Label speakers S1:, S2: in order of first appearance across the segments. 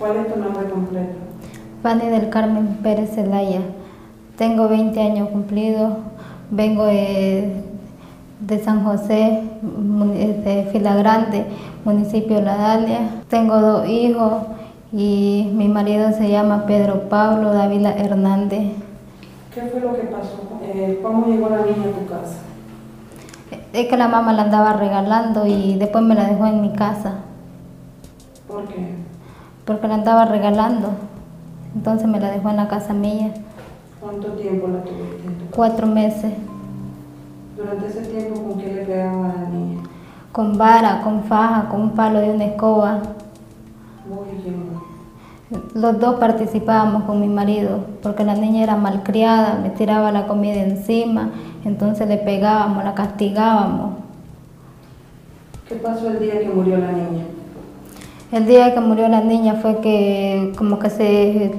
S1: ¿Cuál es tu nombre completo? Fanny del Carmen Pérez Zelaya. Tengo 20 años cumplidos. Vengo de, San José, de Fila Grande, municipio de La Dalia. Tengo dos hijos y mi marido se llama Pedro Pablo Dávila Hernández.
S2: ¿Qué fue lo que pasó? Eh, ¿Cómo llegó la niña a tu casa?
S1: Es que la mamá la andaba regalando y después me la dejó en mi casa.
S2: ¿Por qué?
S1: Porque la andaba regalando. Entonces me la dejó en la casa mía.
S2: ¿Cuánto tiempo la tuviste?
S1: Cuatro meses.
S2: Durante ese tiempo, ¿con qué le pegaban a la niña?
S1: Con vara, con faja, con un palo de una escoba.
S2: ¿Vos y quién?
S1: Los dos participábamos con mi marido, porque la niña era malcriada, le tiraba la comida encima, entonces le pegábamos, la castigábamos.
S2: ¿Qué pasó el día que murió la niña?
S1: El día que murió la niña fue que como que se,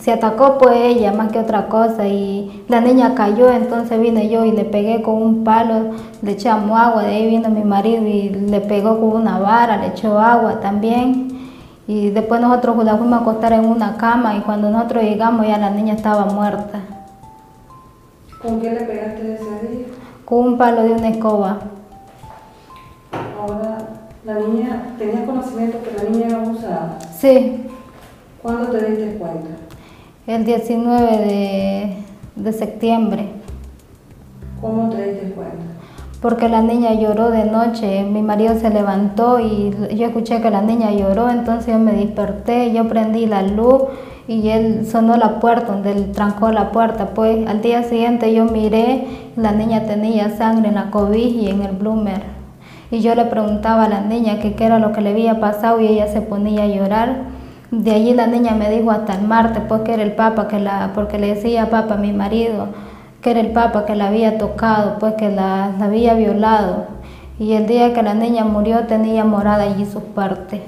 S1: se atacó pues ella más que otra cosa y la niña cayó, entonces vine yo y le pegué con un palo, le echamos agua, de ahí vino mi marido y le pegó con una vara, le echó agua también. Y después nosotros la fuimos a acostar en una cama y cuando nosotros llegamos ya la niña estaba muerta,
S2: ¿Con qué le pegaste ese día?
S1: con un palo de una escoba.
S2: Ahora, la niña, ¿tenías conocimiento que la niña era abusada?
S1: Sí,
S2: ¿Cuándo te diste cuenta?
S1: el 19 de, de septiembre.
S2: ¿Cómo te diste cuenta?
S1: Porque la niña lloró de noche. Mi marido se levantó y yo escuché que la niña lloró, entonces yo me desperté, yo prendí la luz y él sonó la puerta, donde él trancó la puerta. Pues al día siguiente yo miré, la niña tenía sangre en la cobija y en el bloomer. Y yo le preguntaba a la niña qué era lo que le había pasado y ella se ponía a llorar. De allí la niña me dijo hasta el martes, pues que era el papa, que la, porque le decía papa a mi marido que era el papa que la había tocado, pues que la, la había violado. Y el día que la niña murió tenía morada allí sus partes.